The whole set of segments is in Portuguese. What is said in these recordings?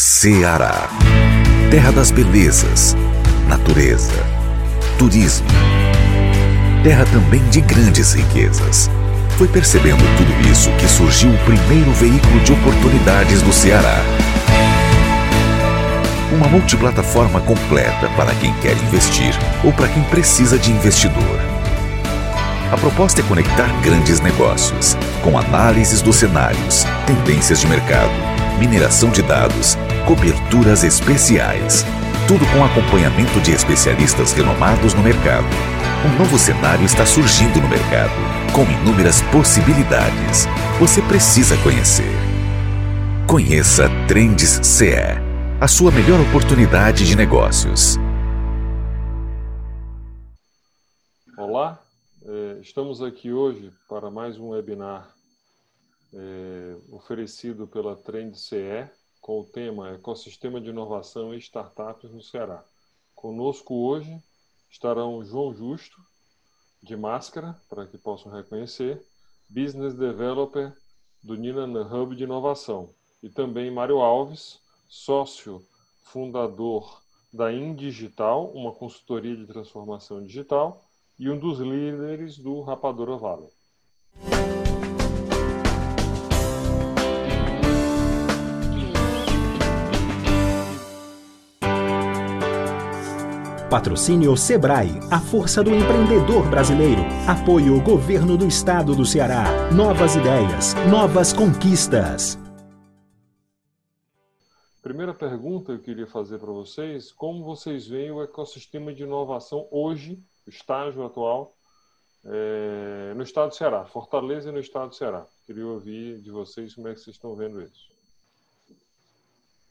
Ceará. Terra das belezas, natureza, turismo. Terra também de grandes riquezas. Foi percebendo tudo isso que surgiu o primeiro veículo de oportunidades do Ceará. Uma multiplataforma completa para quem quer investir ou para quem precisa de investidor. A proposta é conectar grandes negócios, com análises dos cenários, tendências de mercado, mineração de dados, coberturas especiais. Tudo com acompanhamento de especialistas renomados no mercado. Um novo cenário está surgindo no mercado, com inúmeras possibilidades. Você precisa conhecer. Conheça Trends CE, a sua melhor oportunidade de negócios. Olá, é, estamos aqui hoje para mais um webinar é, oferecido pela Trend CE com o tema Ecossistema de Inovação e Startups no Ceará. Conosco hoje estarão João Justo, de máscara, para que possam reconhecer, Business Developer do Nina Hub de Inovação, e também Mário Alves, sócio fundador da Indigital, uma consultoria de transformação digital, e um dos líderes do Rapadura Valley. Patrocínio Sebrae, a força do empreendedor brasileiro. Apoio Governo do Estado do Ceará. Novas ideias, novas conquistas. Primeira pergunta eu queria fazer para vocês: como vocês veem o ecossistema de inovação hoje, o estágio atual, é, no estado do Ceará, Fortaleza e no estado do Ceará? Queria ouvir de vocês como é que vocês estão vendo isso.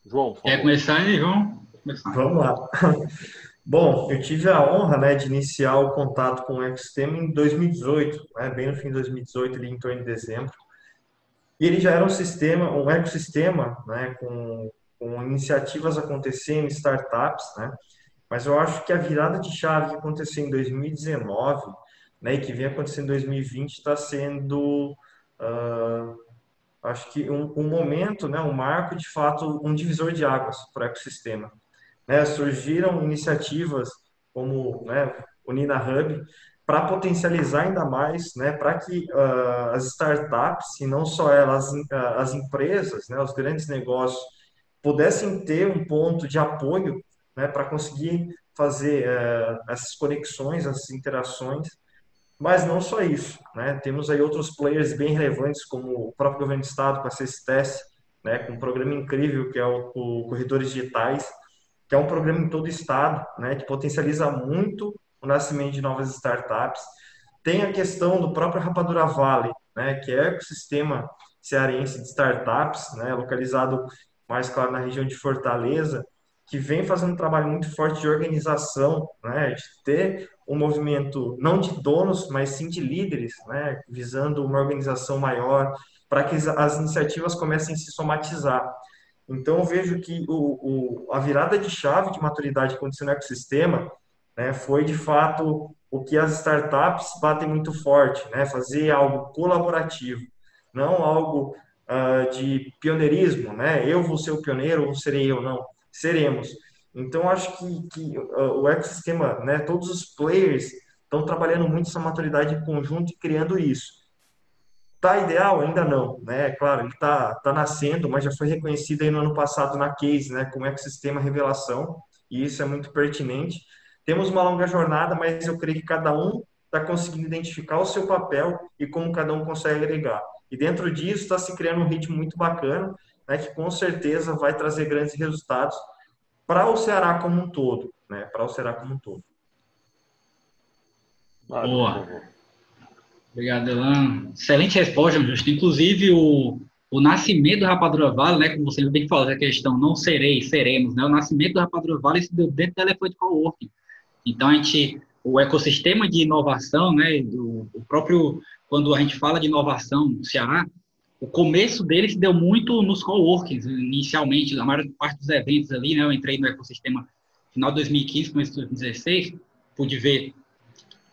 João, por favor. Quer começar aí, João? Vamos lá. Bom, eu tive a honra, né, de iniciar o contato com o ecossistema em 2018, né, bem no fim de 2018, ali em torno de dezembro. E ele já era um sistema, um ecossistema, né, com, com iniciativas acontecendo, startups, né, mas eu acho que a virada de chave que aconteceu em 2019, né, e que vem acontecendo em 2020, está sendo, uh, acho que um, um momento, né, um marco, de fato, um divisor de águas para o ecossistema né, surgiram iniciativas como né, o Nina Hub para potencializar ainda mais, né, para que uh, as startups, e não só elas, uh, as empresas, né, os grandes negócios, pudessem ter um ponto de apoio né, para conseguir fazer uh, essas conexões, essas interações, mas não só isso, né, temos aí outros players bem relevantes, como o próprio governo do estado, com a CESTES, né, com um programa incrível que é o, o Corredores Digitais, que é um programa em todo o estado, né, que potencializa muito o nascimento de novas startups. Tem a questão do próprio Rapadura Valley, né, que é o ecossistema cearense de startups, né, localizado mais claro na região de Fortaleza, que vem fazendo um trabalho muito forte de organização, né, de ter um movimento não de donos, mas sim de líderes, né, visando uma organização maior, para que as iniciativas comecem a se somatizar. Então, eu vejo que o, o, a virada de chave de maturidade que aconteceu no ecossistema né, foi, de fato, o que as startups batem muito forte, né, fazer algo colaborativo, não algo uh, de pioneirismo, né, eu vou ser o pioneiro ou serei eu, não, seremos. Então, acho que, que uh, o ecossistema, né, todos os players estão trabalhando muito essa maturidade em conjunto e criando isso. Tá ideal? Ainda não, né? Claro, ele tá, tá nascendo, mas já foi reconhecido aí no ano passado na Case, né, como ecossistema revelação, e isso é muito pertinente. Temos uma longa jornada, mas eu creio que cada um está conseguindo identificar o seu papel e como cada um consegue agregar. E dentro disso está se criando um ritmo muito bacana, né, que com certeza vai trazer grandes resultados para o Ceará como um todo, né? Para o Ceará como um todo. Boa. Obrigado, Elan. Excelente resposta, Justo. Inclusive, o, o nascimento do Rapadura Vale, né, como você bem falou, a questão não serei, seremos, né, o nascimento do Rapadura Vale se deu dentro da Elefante Coworking. Então, a gente, o ecossistema de inovação, né, do, o próprio, quando a gente fala de inovação no Ceará, o começo dele se deu muito nos coworkings, inicialmente, a maior parte dos eventos ali, né, eu entrei no ecossistema final de 2015, começo de 2016, pude ver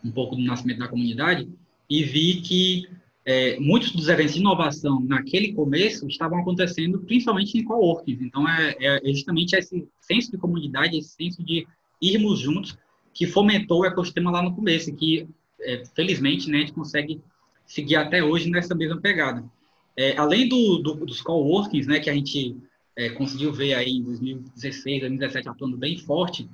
um pouco do nascimento da comunidade, e vi que é, muitos dos eventos de inovação naquele começo estavam acontecendo principalmente em coworkings. Então, é, é, justamente esse senso de comunidade, esse senso de irmos juntos que fomentou o ecossistema lá no começo, que, é, felizmente, né, a gente consegue seguir até hoje nessa mesma pegada. É, além do, do, dos coworkings, né, que a gente é, conseguiu ver aí em 2016, 2017 atuando bem forte,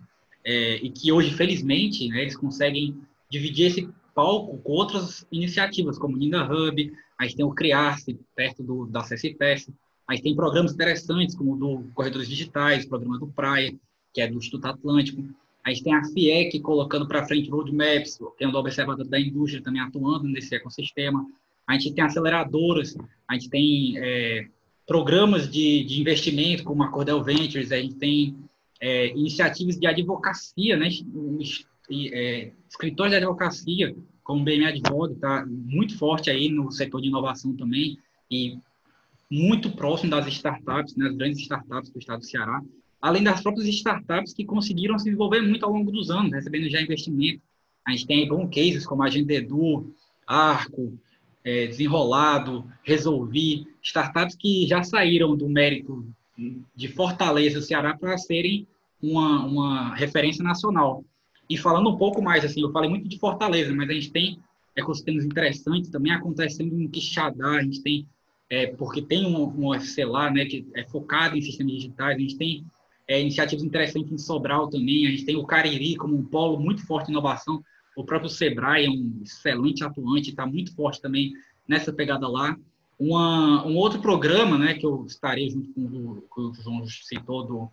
é, e que hoje, felizmente, né, eles conseguem dividir esse palco com outras iniciativas, como Nina Hub, a gente tem o Criar-se, perto do, da CSPS, a gente tem programas interessantes, como o do Corredores Digitais, o programa do Praia, que é do Instituto Atlântico, a gente tem a FIEC colocando para frente roadmaps, tem o Observador da Indústria também atuando nesse ecossistema, a gente tem aceleradoras, a gente tem é, programas de, de investimento, como a Cordel Ventures, a gente tem é, iniciativas de advocacia, né, é, escritores de advocacia, como o BM Advog, está muito forte aí no setor de inovação também, e muito próximo das startups, né, grandes startups do estado do Ceará, além das próprias startups que conseguiram se desenvolver muito ao longo dos anos, recebendo já investimento. A gente tem bons cases como a Agendedu, Arco, é, Desenrolado, Resolvi, startups que já saíram do mérito de Fortaleza, Ceará, para serem uma, uma referência nacional. E falando um pouco mais, assim, eu falei muito de Fortaleza, mas a gente tem ecossistemas interessantes também acontecendo em Quixadá, a gente tem, é, porque tem um, um UFC lá, né, que é focado em sistemas digitais, a gente tem é, iniciativas interessantes em Sobral também, a gente tem o Cariri como um polo muito forte de inovação, o próprio Sebrae é um excelente atuante, está muito forte também nessa pegada lá. Uma, um outro programa, né, que eu estarei junto com o que o João citou do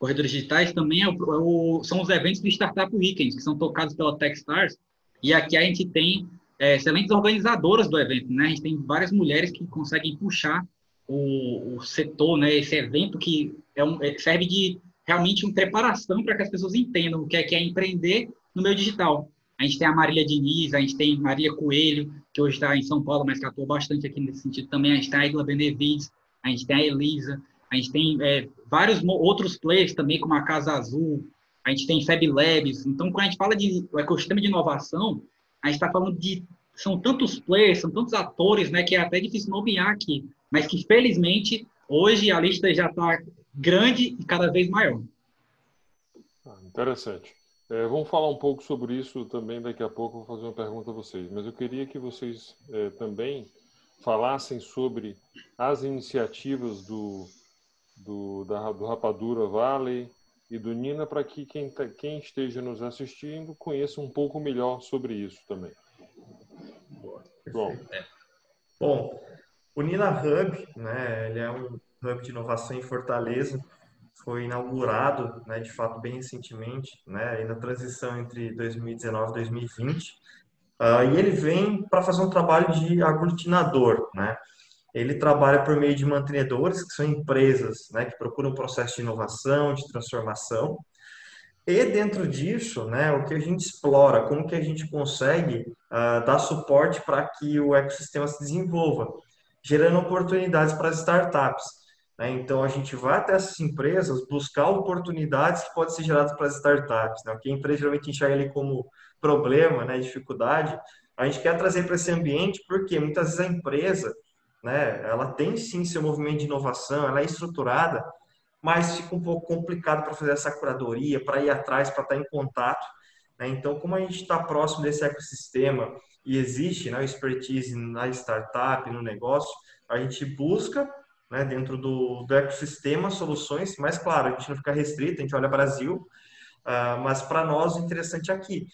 Corredores Digitais também é é o, são os eventos do Startup Weekend, que são tocados pela Techstars, e aqui a gente tem é, excelentes organizadoras do evento, né? A gente tem várias mulheres que conseguem puxar o, o setor, né? Esse evento que é um, é, serve de realmente uma preparação para que as pessoas entendam o que é, que é empreender no meio digital. A gente tem a Marília Diniz, a gente tem Maria Coelho, que hoje está em São Paulo, mas que atua bastante aqui nesse sentido também. A gente tem a Igla Benevides, a gente tem a Elisa, a gente tem é, vários outros players também, como a Casa Azul, a gente tem Fab Labs. Então, quando a gente fala de ecossistema de inovação, a gente está falando de. São tantos players, são tantos atores, né, que é até difícil nomear aqui, mas que felizmente hoje a lista já está grande e cada vez maior. Ah, interessante. É, vamos falar um pouco sobre isso também daqui a pouco. Vou fazer uma pergunta a vocês, mas eu queria que vocês é, também falassem sobre as iniciativas do do, da, do Rapadura Valley e do Nina para que quem, tá, quem esteja nos assistindo conheça um pouco melhor sobre isso também. Bom, Bom, o Nina Hub, né, ele é um hub de inovação em Fortaleza, foi inaugurado, né, de fato, bem recentemente, né, na transição entre 2019 e 2020, uh, e ele vem para fazer um trabalho de aglutinador, né, ele trabalha por meio de mantenedores, que são empresas né, que procuram um processo de inovação, de transformação. E dentro disso, né, o que a gente explora, como que a gente consegue uh, dar suporte para que o ecossistema se desenvolva, gerando oportunidades para as startups. Né? Então, a gente vai até essas empresas buscar oportunidades que podem ser geradas para as startups. Né? O que a empresa geralmente enxerga ali como problema, né, dificuldade, a gente quer trazer para esse ambiente porque muitas vezes a empresa né? Ela tem sim seu movimento de inovação, ela é estruturada, mas fica um pouco complicado para fazer essa curadoria, para ir atrás, para estar em contato. Né? Então, como a gente está próximo desse ecossistema e existe né, expertise na startup, no negócio, a gente busca né, dentro do, do ecossistema soluções, mas claro, a gente não fica restrito, a gente olha Brasil, uh, mas para nós o interessante é aqui.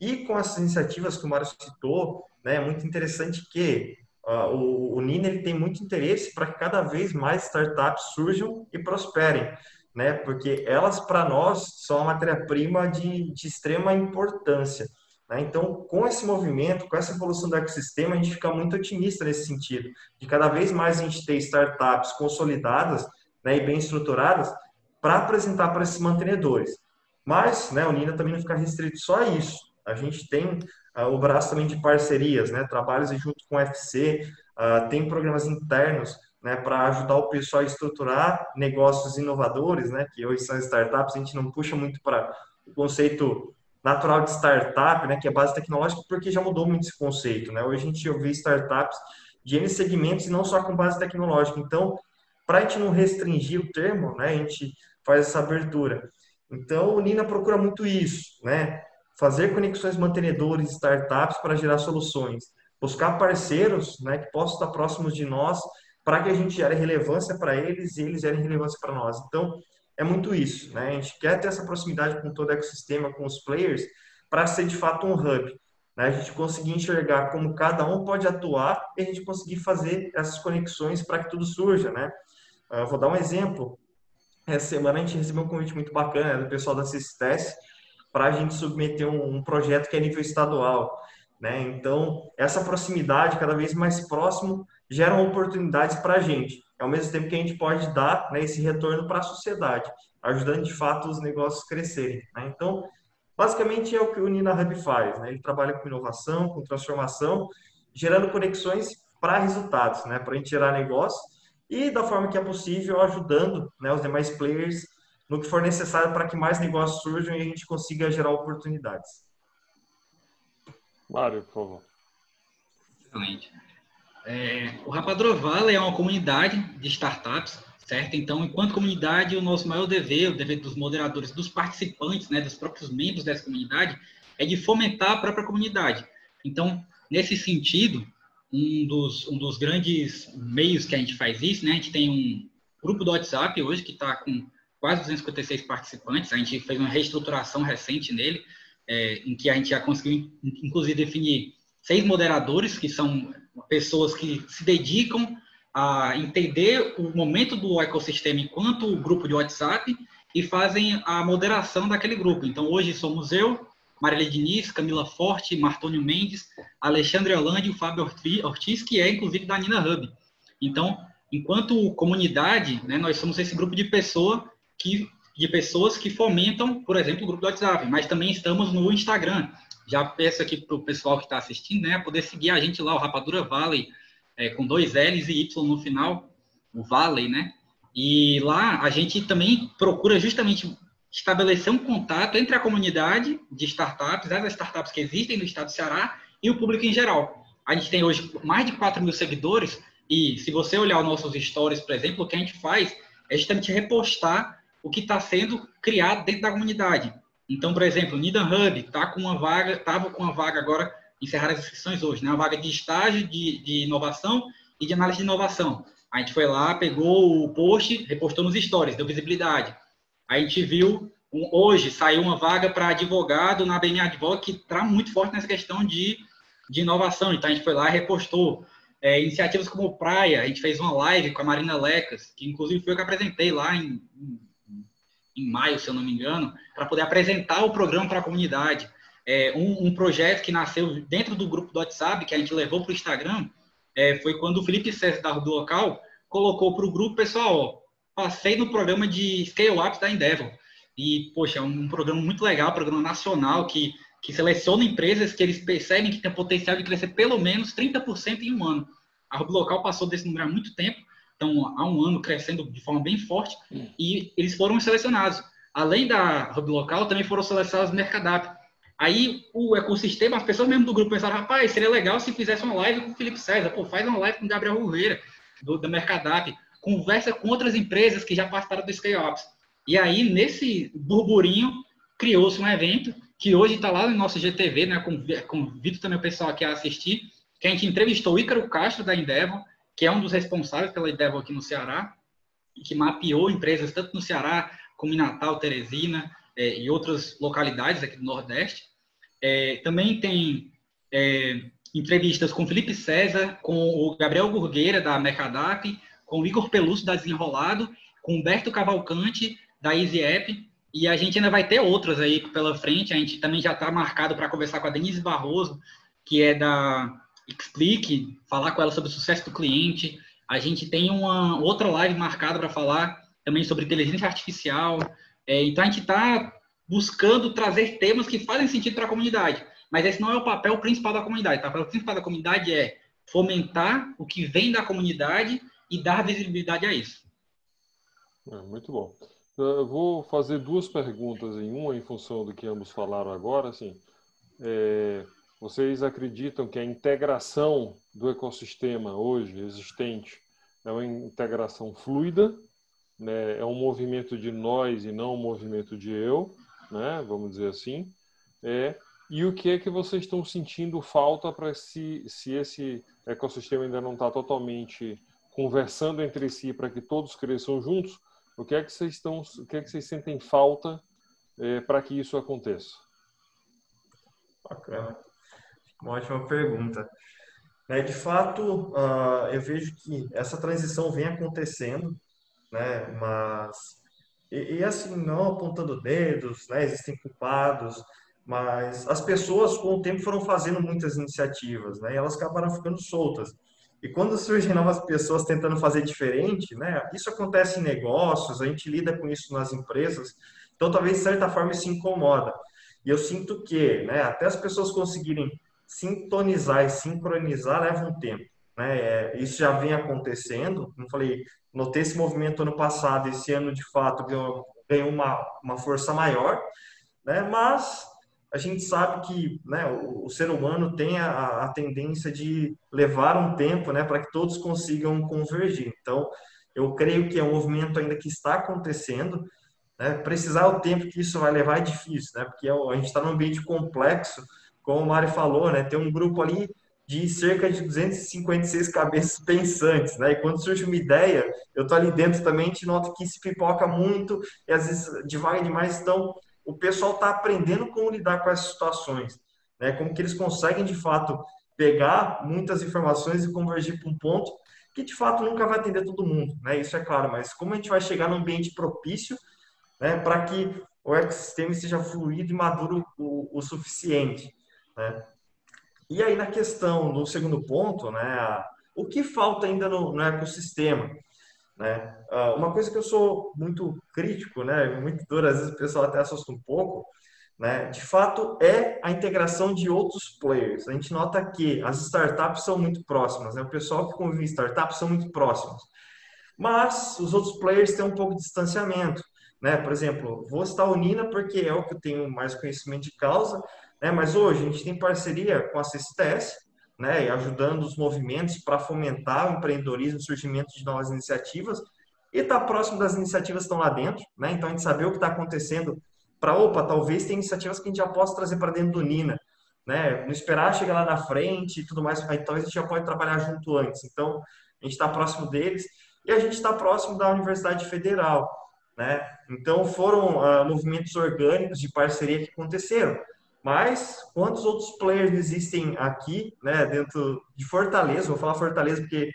E com essas iniciativas que o Mário citou, né, é muito interessante que Uh, o, o Nina ele tem muito interesse para que cada vez mais startups surjam e prosperem, né? Porque elas, para nós, são uma matéria-prima de, de extrema importância. Né? Então, com esse movimento, com essa evolução do ecossistema, a gente fica muito otimista nesse sentido, de cada vez mais a gente ter startups consolidadas né, e bem estruturadas para apresentar para esses mantenedores. Mas, né, o Nina também não fica restrito só a isso. A gente tem o braço também de parcerias, né? Trabalhos junto com o UFC, ah, tem programas internos né, para ajudar o pessoal a estruturar negócios inovadores, né, que hoje são startups, a gente não puxa muito para o conceito natural de startup, né, que é base tecnológica, porque já mudou muito esse conceito, né? Hoje a gente ouve startups de N segmentos e não só com base tecnológica. Então, para a gente não restringir o termo, né, a gente faz essa abertura. Então, o Nina procura muito isso, né? Fazer conexões mantenedores, startups para gerar soluções. Buscar parceiros, né, que possam estar próximos de nós para que a gente gere relevância para eles e eles gerem relevância para nós. Então, é muito isso, né? A gente quer ter essa proximidade com todo o ecossistema, com os players, para ser de fato um hub. Né? A gente conseguir enxergar como cada um pode atuar e a gente conseguir fazer essas conexões para que tudo surja, né? Ah, vou dar um exemplo. Essa semana a gente recebeu um convite muito bacana né, do pessoal da CISTES para a gente submeter um, um, projeto que é nível estadual. Né? Então, essa proximidade, cada vez mais próximo, gera oportunidades para a gente ao mesmo tempo que a gente pode dar né, esse retorno para a sociedade, ajudando de fato os negócios crescerem. Né? Então, basicamente é o que o Nina Hub faz. Né? Ele trabalha com inovação, com transformação, gerando conexões para resultados, né? para a gente gerar negócio e da forma que é possível, ajudando né, os demais players no que for necessário para que mais negócios surjam e a gente consiga gerar oportunidades. Mário, por favor. Excelente. É, o Rapadura Valley é uma comunidade de startups, certo? Então, enquanto comunidade, o nosso maior dever, o dever dos moderadores, dos participantes, né, dos próprios membros dessa comunidade, é de fomentar a própria comunidade. Então, nesse sentido, um dos, um dos grandes meios que a gente faz isso, né, a gente tem um grupo do WhatsApp hoje que está com quase 256 participantes, a gente fez uma reestruturação recente nele, é, em que a gente já conseguiu, inclusive, definir seis moderadores, que são pessoas que se dedicam a entender o momento do ecossistema enquanto grupo de WhatsApp e fazem a moderação daquele grupo. Então, hoje somos eu, Marília Diniz, Camila Forte, Martônio Mendes, Alexandre Holanda e o Fábio Ortiz, que é, inclusive, da Nina Hub. Então, enquanto comunidade, né, nós somos esse grupo de, pessoa que, de pessoas que fomentam, por exemplo, o grupo do WhatsApp, mas também estamos no Instagram, já peço aqui para o pessoal que está assistindo, né, poder seguir a gente lá, o Rapadura Valley, é, com dois L's e Y no final, o Valley, né? E lá a gente também procura justamente estabelecer um contato entre a comunidade de startups, as startups que existem no estado do Ceará e o público em geral. A gente tem hoje mais de 4 mil seguidores e se você olhar os nossos stories, por exemplo, o que a gente faz é justamente repostar o que está sendo criado dentro da comunidade. Então, por exemplo, o Nidan Hub está com uma vaga, estava com uma vaga agora, encerrar as inscrições hoje, né? Uma vaga de estágio de, de inovação e de análise de inovação. A gente foi lá, pegou o post, repostou nos stories, deu visibilidade. A gente viu, hoje saiu uma vaga para advogado na BN Advog, que está muito forte nessa questão de, de inovação. Então, a gente foi lá e repostou. É, iniciativas como Praia, a gente fez uma live com a Marina Lecas, que inclusive foi eu que apresentei lá em, em em maio, se eu não me engano, para poder apresentar o programa para a comunidade. É, um, um, projeto que nasceu dentro do grupo do WhatsApp, que a gente levou para o Instagram, é, foi quando o Felipe César, do local, colocou para o grupo, pessoal, ó, passei no programa de Scale Ups da Endeavor. E, poxa, é um programa muito legal, programa nacional, que, que seleciona empresas que eles percebem que tem potencial de crescer pelo menos 30% em um ano. A Hub Local passou desse número há muito tempo, estão há um ano crescendo de forma bem forte, hum. e eles foram selecionados. Além da hub local, também foram selecionados Mercadap. Aí o ecossistema, as pessoas mesmo do grupo pensaram, rapaz, seria legal se fizesse uma live com o Felipe César, pô, faz uma live com o Gabriel Rivera, do, da Mercadap, conversa com outras empresas que já passaram do Scale Ops. E aí, nesse burburinho, criou-se um evento que hoje está lá no nosso GTV, né? Convido também o pessoal aqui a assistir, que a gente entrevistou o Ícaro Castro da Endeavor, que é um dos responsáveis pela Endeavor aqui no Ceará, e que mapeou empresas tanto no Ceará como em Natal, Teresina é, e outras localidades aqui do Nordeste. É, também tem é, entrevistas com Felipe César, com o Gabriel Gurgueira, da Mercadap, com o Igor Peluso, da Desenrolado, com Humberto Cavalcante, da Easy App, e a gente ainda vai ter outras aí pela frente. A gente também já está marcado para conversar com a Denise Barroso, que é da explique, falar com ela sobre o sucesso do cliente. A gente tem uma outra live marcada para falar também sobre inteligência artificial. É, então a gente está buscando trazer temas que fazem sentido para a comunidade. Mas esse não é o papel principal da comunidade. Tá? O papel principal da comunidade é fomentar o que vem da comunidade e dar visibilidade a isso. É, muito bom. Eu vou fazer duas perguntas em uma, em função do que ambos falaram agora. Assim, é, vocês acreditam que a integração do ecossistema hoje existente é uma integração fluida, né? é um movimento de nós e não um movimento de eu, né? vamos dizer assim. É, e o que é que vocês estão sentindo falta para se, se esse ecossistema ainda não está totalmente conversando entre si para que todos cresçam juntos? O que é que vocês estão, o que é que vocês sentem falta é, para que isso aconteça? Bacana, uma ótima pergunta. É, de fato, uh, eu vejo que essa transição vem acontecendo, né? Mas e, e assim não apontando dedos, né? Existem culpados, mas as pessoas, com o tempo, foram fazendo muitas iniciativas, né? E elas acabaram ficando soltas. E quando surgem novas pessoas tentando fazer diferente, né? Isso acontece em negócios, a gente lida com isso nas empresas. Então, talvez, de certa forma, isso incomoda. E eu sinto que, né? Até as pessoas conseguirem sintonizar e sincronizar leva um tempo. Né? É, isso já vem acontecendo. Como falei, notei esse movimento ano passado, esse ano, de fato, ganhou, uma, uma força maior. Né? Mas a gente sabe que né, o, o, ser humano tem a, a, tendência de levar um tempo né, para que todos consigam convergir. Então, eu creio que é um movimento ainda que está acontecendo. Né, precisar o tempo que isso vai levar é difícil, né, porque é a gente está num ambiente complexo, como o Mário falou, né, tem um grupo ali de cerca de 256 cabeças pensantes, né? E quando surge uma ideia, eu tô ali dentro também, te noto que se pipoca muito e às vezes devaga demais, então o pessoal está aprendendo como lidar com essas situações, né? Como que eles conseguem de fato pegar muitas informações e convergir para um ponto que de fato nunca vai atender todo mundo, né? Isso é claro, mas como a gente vai chegar num ambiente propício, né, para que o ecossistema seja fluido e maduro o, o suficiente, né? E aí na questão do segundo ponto, né, o que falta ainda no, no ecossistema? Né? Ah, uma coisa que eu sou muito crítico, né, muito duro, às vezes o pessoal até assusta um pouco, né, de fato é a integração de outros players. A gente nota que as startups são muito próximas, né, o pessoal que convive em startups são muito próximos, mas os outros players têm um pouco de distanciamento. Né? Por exemplo, vou citar a Unina porque é o que eu tenho mais conhecimento de causa, né? mas hoje a gente tem parceria com a CSTS, né, ajudando os movimentos para fomentar o empreendedorismo, o surgimento de novas iniciativas e tá próximo das iniciativas que estão lá dentro, né? Então a gente saber o que está acontecendo para, opa, talvez tenha iniciativas que a gente já possa trazer para dentro do Nina, né? Não esperar chegar lá na frente e tudo mais, aí talvez a gente já pode trabalhar junto antes. Então a gente está próximo deles e a gente está próximo da Universidade Federal, né? Então foram uh, movimentos orgânicos de parceria que aconteceram. Mas quantos outros players existem aqui, né, dentro de Fortaleza? Vou falar Fortaleza porque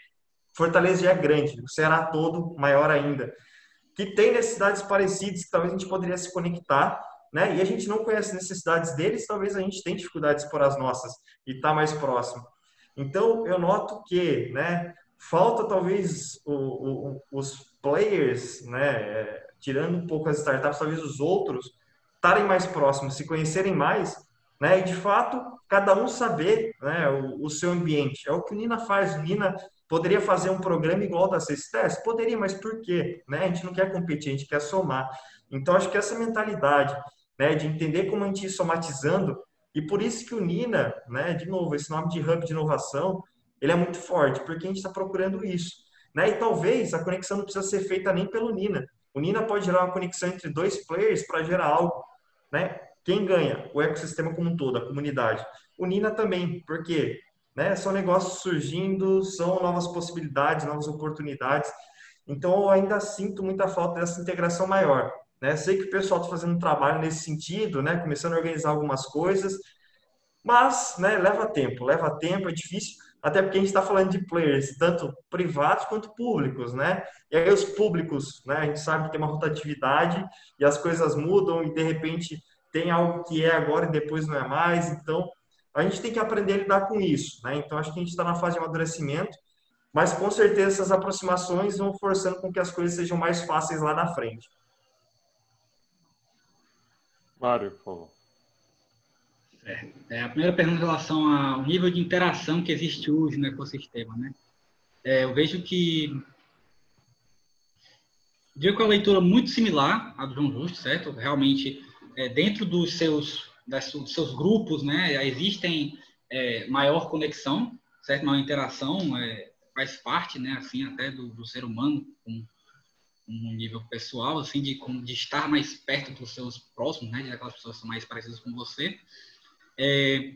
Fortaleza já é grande, o Ceará todo maior ainda, que tem necessidades parecidas que talvez a gente poderia se conectar, né? E a gente não conhece necessidades deles, talvez a gente tenha dificuldades por as nossas e tá mais próximo. Então eu noto que, né, falta talvez o, o, os players, né, tirando um pouco as startups, talvez os outros estarem mais próximos, se conhecerem mais, né? E de fato, cada um saber né, o, o, seu ambiente. É o que o Nina faz. O Nina poderia fazer um programa igual da CSTES? Poderia, mas por quê? Né? A gente não quer competir, a gente quer somar. Então, acho que essa mentalidade né, de entender como a gente ir somatizando, e por isso que o Nina, né, de novo, esse nome de hub de inovação, ele é muito forte, porque a gente está procurando isso. Né? E talvez a conexão não precisa ser feita nem pelo Nina. O Nina pode gerar uma conexão entre dois players para gerar algo né? Quem ganha? O ecossistema como um todo, a comunidade. O Nina também, porque né, são negócios surgindo, são novas possibilidades, novas oportunidades. Então, eu ainda sinto muita falta dessa integração maior. Né? Sei que o pessoal está fazendo um trabalho nesse sentido, né? começando a organizar algumas coisas, mas né, leva tempo, leva tempo, é difícil, até porque a gente está falando de players, tanto privados quanto públicos, né? E aí os públicos, né, a gente sabe que tem uma rotatividade e as coisas mudam e de repente tem algo que é agora e depois não é mais, então a gente tem que aprender a lidar com isso, né? Então acho que a gente está na fase de amadurecimento, mas com certeza essas aproximações vão forçando com que as coisas sejam mais fáceis lá na frente. Mário, por favor. É, a primeira pergunta em relação ao nível de interação que existe hoje no ecossistema, né? É, eu vejo que veio com a leitura muito similar à do João Justo, certo? Realmente, é, dentro dos seus, das, dos seus grupos, né, existem é, maior conexão, certo? Maior interação, é, faz parte, né, assim, até do, do ser humano, com um nível pessoal, assim, de, de estar mais perto dos seus próximos, né, aquelas pessoas que são mais parecidas com você. É,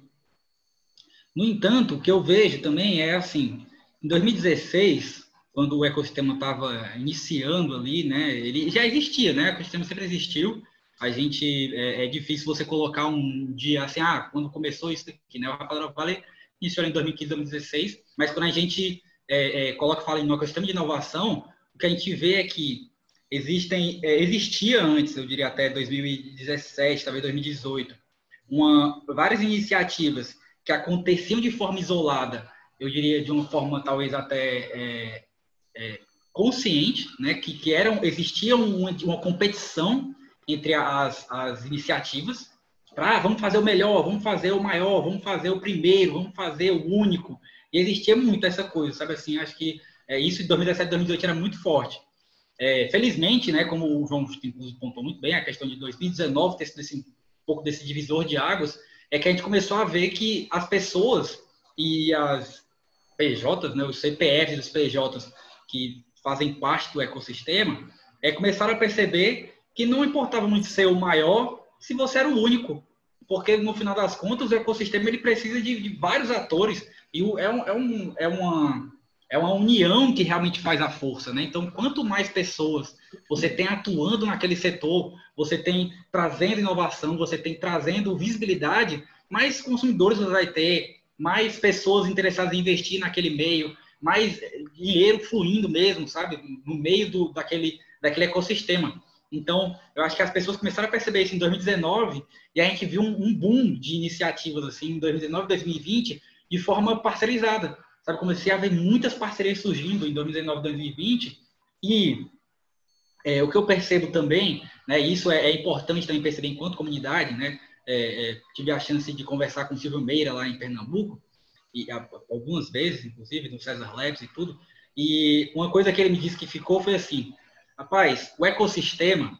no entanto, o que eu vejo também é assim, em 2016, quando o ecossistema estava iniciando ali, né, ele já existia, né, o ecossistema sempre existiu, a gente, é, é, difícil você colocar um dia assim, ah, quando começou isso aqui, né, o Rapadura Valley iniciou em 2015, 2016, mas quando a gente é, é, coloca fala em um ecossistema de inovação, o que a gente vê é que existem, é, existia antes, eu diria até 2017, talvez 2018, uma, várias iniciativas que aconteciam de forma isolada, eu diria de uma forma talvez até é, é, consciente, né, que, que eram, existia uma, uma competição entre as, as iniciativas, para ah, vamos fazer o melhor, vamos fazer o maior, vamos fazer o primeiro, vamos fazer o único. E existia muito essa coisa, sabe assim, acho que é, isso em 2017, 2018 era muito forte. É, felizmente, né, como o João pontuou muito bem, a questão de 2019 ter sido pouco desse divisor de águas, é que a gente começou a ver que as pessoas e as PJs, né, os CPFs dos PJs que fazem parte do ecossistema, é, começaram a perceber que não importava muito ser o maior se você era o único, porque no final das contas o ecossistema ele precisa de, de vários atores. E é, um, é, um, é uma é uma união que realmente faz a força, né? Então, quanto mais pessoas você tem atuando naquele setor, você tem trazendo inovação, você tem trazendo visibilidade, mais consumidores você vai ter, mais pessoas interessadas em investir naquele meio, mais dinheiro fluindo mesmo, sabe? No meio do, daquele, daquele ecossistema. Então, eu acho que as pessoas começaram a perceber isso em 2019 e a gente viu um, um boom de iniciativas assim em 2019, 2020 de forma parcerizada sabe, comecei a ver muitas parcerias surgindo em 2019, 2020 e é, o que eu percebo também, né, isso é, é, importante também perceber enquanto comunidade, né, é, é tive a chance de conversar com o Silvio Meira lá em Pernambuco, e algumas vezes, inclusive, no César Labs e tudo, e uma coisa que ele me disse que ficou foi assim, rapaz, o ecossistema,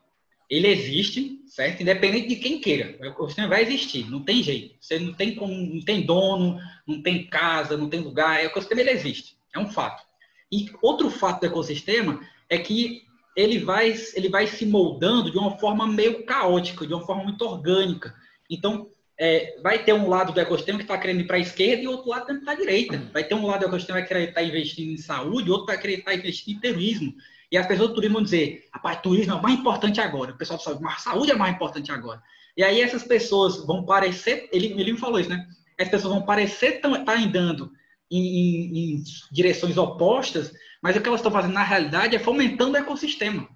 ele existe, certo? Independente de quem queira, o ecossistema vai existir, não tem jeito. Você não tem como, não tem dono, não tem casa, não tem lugar. O ecossistema ele existe, é um fato. E outro fato do ecossistema é que ele vai, ele vai se moldando de uma forma meio caótica, de uma forma muito orgânica. Então, é, vai ter um lado do ecossistema que está querendo ir para a esquerda e outro lado para a direita. Vai ter um lado do ecossistema que vai querer estar tá investindo em saúde, outro vai querer estar tá investindo em turismo. E as pessoas do turismo vão dizer, rapaz, turismo é o mais importante agora. O pessoal sabe, mas saúde é mais importante agora. E aí essas pessoas vão parecer, ele, ele me falou isso, né? As pessoas vão parecer estar tá andando em, em, em, direções opostas, mas o que elas estão fazendo na realidade é fomentando o ecossistema.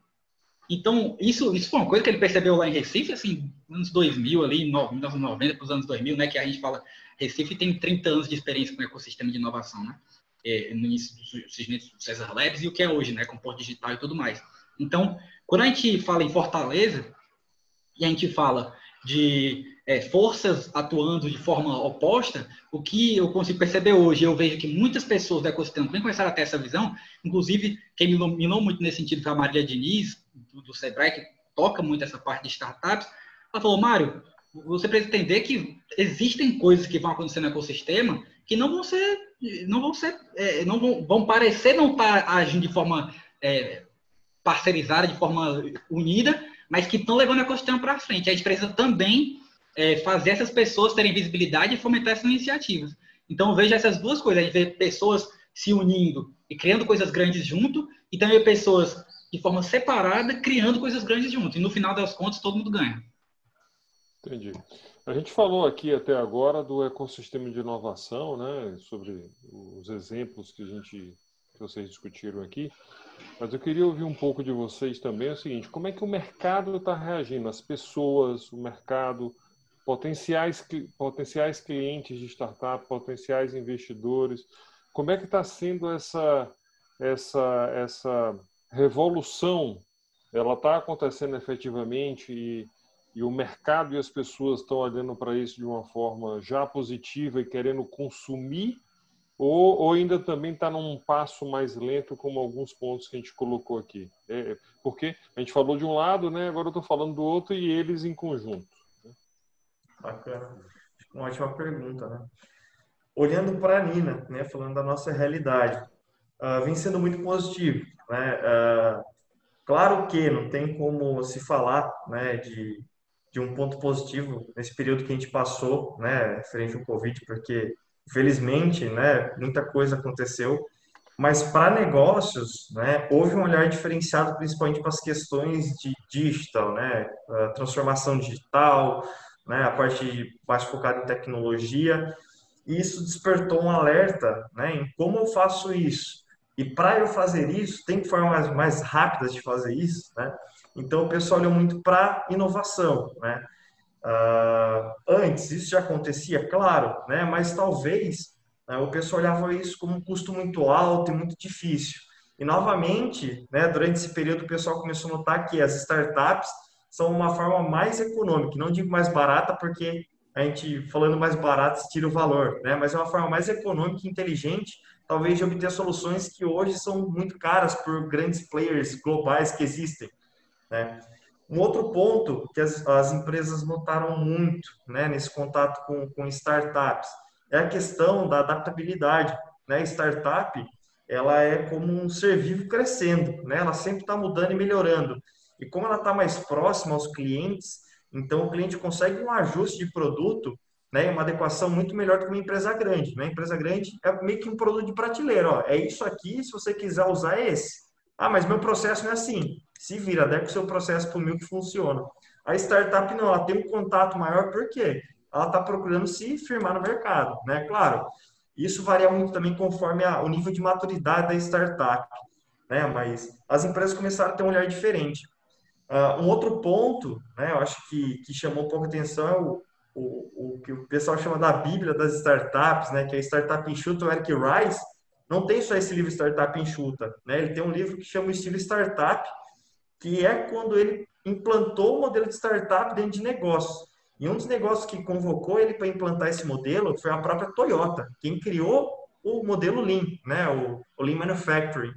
Então, isso, isso foi uma coisa que ele percebeu lá em Recife, assim, anos 2000, ali, 1990 para os anos 2000, né? Que a gente fala, Recife tem 30 anos de experiência com o ecossistema de inovação, né? É, no início do segmento do César Labs e o que é hoje, né, com porto digital e tudo mais. Então, quando a gente fala em Fortaleza e a gente fala de é, forças atuando de forma oposta, o que eu consigo perceber hoje, eu vejo que muitas pessoas do ecossistema também começaram a ter essa visão, inclusive quem me iluminou muito nesse sentido foi a Maria Diniz, do, do Sebrae, que toca muito essa parte de startups, ela falou, Mário, você precisa entender que existem coisas que vão acontecer no ecossistema que não vão ser, não vão ser, é, não vão, vão, parecer não estar tá agindo de forma é, parcerizada, de forma unida, mas que estão levando o ecossistema para frente. A gente precisa também é, fazer essas pessoas terem visibilidade e fomentar essas iniciativas. Então, eu vejo essas duas coisas. A gente vê pessoas se unindo e criando coisas grandes junto, e também pessoas de forma separada criando coisas grandes junto. E no final das contas, todo mundo ganha. Entendi. A gente falou aqui até agora do ecossistema de inovação, né, sobre os exemplos que a gente que vocês discutiram aqui, mas eu queria ouvir um pouco de vocês também é o seguinte: como é que o mercado está reagindo, as pessoas, o mercado, potenciais potenciais clientes de startup, potenciais investidores, como é que está sendo essa essa essa revolução? Ela está acontecendo efetivamente e e o mercado e as pessoas estão olhando para isso de uma forma já positiva e querendo consumir Ou, ou ainda também está num passo mais lento, como alguns pontos que a gente colocou aqui? É, porque a gente falou de um lado, né? agora eu estou falando do outro e eles em conjunto. Né? Bacana. Uma ótima pergunta, né? Olhando para a Nina, né, falando da nossa realidade, uh, vem sendo muito positivo. Né? Uh, claro que não tem como se falar né, de, de um ponto positivo nesse período que a gente passou, né, frente ao Covid, porque Felizmente, né, muita coisa aconteceu, mas para negócios, né, houve um olhar diferenciado, principalmente para as questões de digital, né, transformação digital, né, a parte mais focada em tecnologia. E isso despertou um alerta, né, em como eu faço isso. E para eu fazer isso, tem formas mais rápidas de fazer isso, né? Então o pessoal olhou muito para inovação, né? Uh, antes, isso já acontecia, claro, né? mas talvez uh, o pessoal olhava isso como um custo muito alto e muito difícil. E, novamente, né, durante esse período, o pessoal começou a notar que as startups são uma forma mais econômica, não digo mais barata, porque a gente, falando mais barato, tira o valor, né? mas é uma forma mais econômica e inteligente, talvez, de obter soluções que hoje são muito caras por grandes players globais que existem. Né? Um outro ponto que as, as empresas notaram muito né, nesse contato com, com startups é a questão da adaptabilidade. Né? Startup ela é como um ser vivo crescendo, né? ela sempre está mudando e melhorando. E como ela está mais próxima aos clientes, então o cliente consegue um ajuste de produto, né, uma adequação muito melhor que uma empresa grande. Né? Empresa grande é meio que um produto de prateleira. Ó, é isso aqui, se você quiser usar é esse. Ah, mas meu processo não é assim se vira, adequa o seu processo para o que funciona. A startup não, ela tem um contato maior porque ela está procurando se firmar no mercado, né? Claro, isso varia muito também conforme a, o nível de maturidade da startup, né? Mas as empresas começaram a ter um olhar diferente. Uh, um outro ponto, né? Eu acho que, que chamou um pouco atenção é o, o, o que o pessoal chama da Bíblia das startups, né? Que é a Startup Enxuta, o Eric Rice. Não tem só esse livro Startup Enxuta, né? Ele tem um livro que chama o Estilo Startup, que é quando ele implantou o modelo de startup dentro de negócios. E um dos negócios que convocou ele para implantar esse modelo foi a própria Toyota, quem criou o modelo Lean, né, o, o Lean Manufacturing.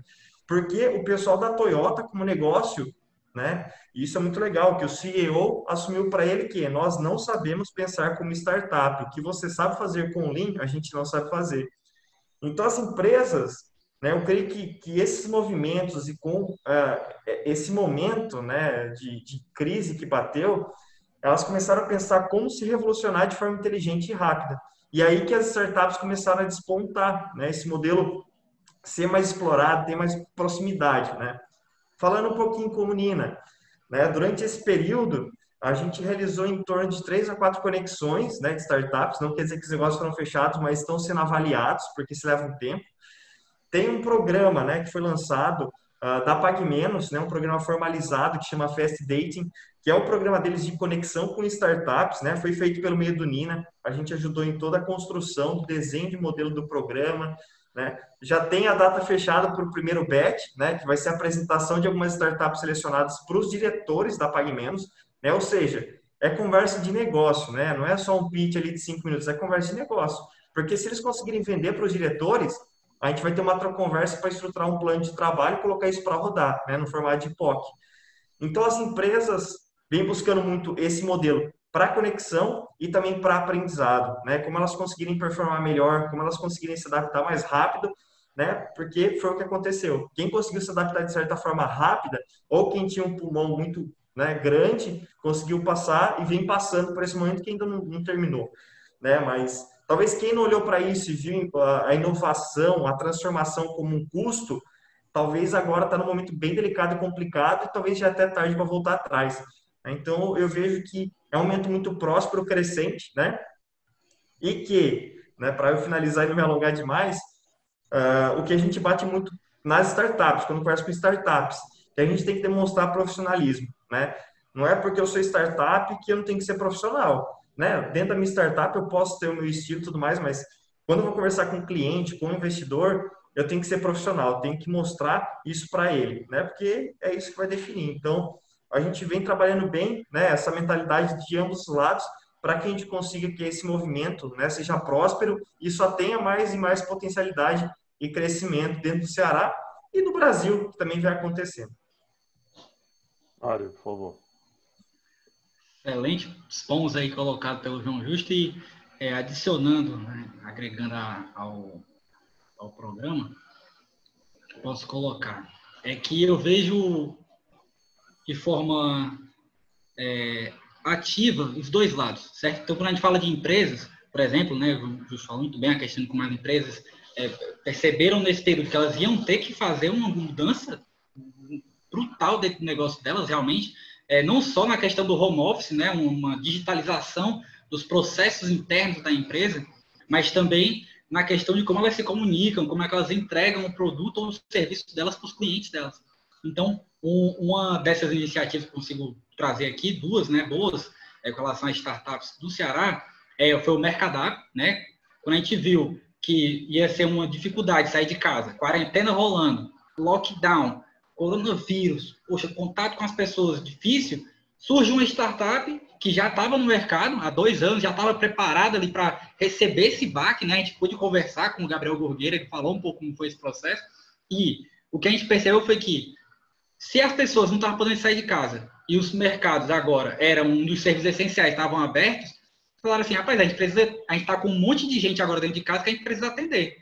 Porque o pessoal da Toyota, como negócio, né, isso é muito legal, que o CEO assumiu para ele que nós não sabemos pensar como startup. O que você sabe fazer com o Lean, a gente não sabe fazer. Então, as empresas né? Eu creio que, que esses movimentos e com uh, esse momento né, de, de crise que bateu, elas começaram a pensar como se revolucionar de forma inteligente e rápida. E aí que as startups começaram a despontar, né? Esse modelo ser mais explorado, ter mais proximidade, né? Falando um pouquinho como Nina, né? Durante esse período, a gente realizou em torno de três a quatro conexões, né, de startups. Não quer dizer que os negócios foram fechados, mas estão sendo avaliados, porque isso leva um tempo. Tem um programa né, que foi lançado uh, da PagMenos, né, um programa formalizado que chama Fast Dating, que é o programa deles de conexão com startups, né, foi feito pelo meio do Nina, a gente ajudou em toda a construção do desenho de modelo do programa, né, já tem a data fechada para o primeiro batch, né, que vai ser a apresentação de algumas startups selecionadas para os diretores da PagMenos, né, ou seja, é conversa de negócio, né, não é só um pitch ali de cinco minutos, é conversa de negócio, porque se eles conseguirem vender para os diretores, a gente vai ter uma outra conversa para estruturar um plano de trabalho e colocar isso para rodar, né, no formato de POC. Então, as empresas vêm buscando muito esse modelo para conexão e também para aprendizado, né? Como elas conseguirem performar melhor, como elas conseguirem se adaptar mais rápido, né? Porque foi o que aconteceu. Quem conseguiu se adaptar de certa forma rápida, ou quem tinha um pulmão muito né, grande, conseguiu passar e vem passando por esse momento que ainda não, não terminou, né? Mas Talvez quem não olhou para isso e viu a inovação, a transformação como um custo, talvez agora está num momento bem delicado e complicado e talvez já até tarde para voltar atrás. Então, eu vejo que é um momento muito próspero, crescente, né? E que, né, para eu finalizar e não me alongar demais, uh, o que a gente bate muito nas startups, quando conversa com startups, que a gente tem que demonstrar profissionalismo, né? Não é porque eu sou startup que eu não tenho que ser profissional né? Dentro da minha startup eu posso ter o meu estilo e tudo mais, mas quando eu vou conversar com um cliente, com um investidor, eu tenho que ser profissional, tenho que mostrar isso para ele, né? Porque é isso que vai definir. Então, a gente vem trabalhando bem, né? Essa mentalidade de ambos os lados para que a gente consiga que esse movimento né, seja próspero e só tenha mais e mais potencialidade e crescimento dentro do Ceará e no Brasil, que também vai acontecendo. Mário, por favor. Excelente. Pontos aí colocados pelo João Justo e é, adicionando, né, agregando a, ao, ao programa, posso colocar, é que eu vejo de forma é, ativa os dois lados, certo? Então, quando a gente fala de empresas, por exemplo, né, o Justo falou muito bem a questão de como as empresas é, perceberam nesse período que elas iam ter que fazer uma mudança brutal dentro do negócio delas, realmente, é, não só na questão do home office, né, uma digitalização dos processos internos da empresa, mas também na questão de como elas se comunicam, como é que elas entregam o produto ou o serviço delas para os clientes delas. Então, um, uma dessas iniciativas que consigo trazer aqui, duas, né, boas, é, com relação às startups do Ceará, é, foi o Mercadap, né? Quando a gente viu que ia ser uma dificuldade sair de casa, quarentena rolando, lockdown, coronavírus, poxa, contato com as pessoas difícil, surge uma startup que já estava no mercado há dois anos, já estava preparada ali para receber esse baque, né? A gente pôde conversar com o Gabriel Gorgueira, que falou um pouco como foi esse processo, e o que a gente percebeu foi que se as pessoas não estavam podendo sair de casa e os mercados agora eram um dos serviços essenciais, estavam abertos, falaram assim, rapaz, a gente precisa, a gente está com um monte de gente agora dentro de casa que a gente precisa atender.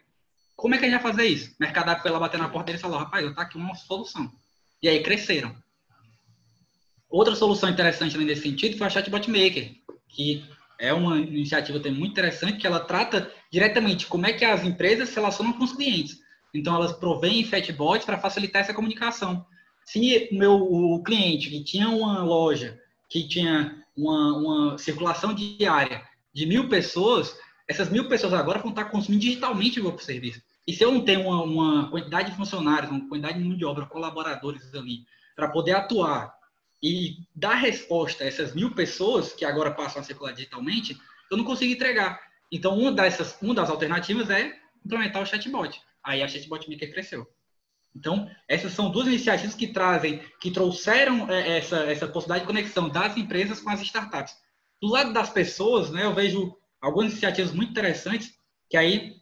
Como é que a gente vai fazer isso? O mercado foi lá bater na porta dele e falou, rapaz, eu tá aqui uma solução. E aí cresceram. Outra solução interessante nesse sentido foi a Chatbot Maker, que é uma iniciativa também muito interessante, que ela trata diretamente como é que as empresas se relacionam com os clientes. Então, elas provêm chatbots para facilitar essa comunicação. Se o meu cliente que tinha uma loja, que tinha uma, uma circulação diária de mil pessoas, essas mil pessoas agora vão estar consumindo digitalmente o meu serviço. E se eu não tenho uma, uma quantidade de funcionários, uma quantidade de mão de obra, colaboradores ali, para poder atuar e dar resposta a essas mil pessoas que agora passam a circular digitalmente, eu não consigo entregar. Então, uma, dessas, uma das alternativas é implementar o chatbot. Aí a chatbot maker cresceu. Então, essas são duas iniciativas que trazem, que trouxeram é, essa, essa possibilidade de conexão das empresas com as startups. Do lado das pessoas, né, eu vejo algumas iniciativas muito interessantes, que aí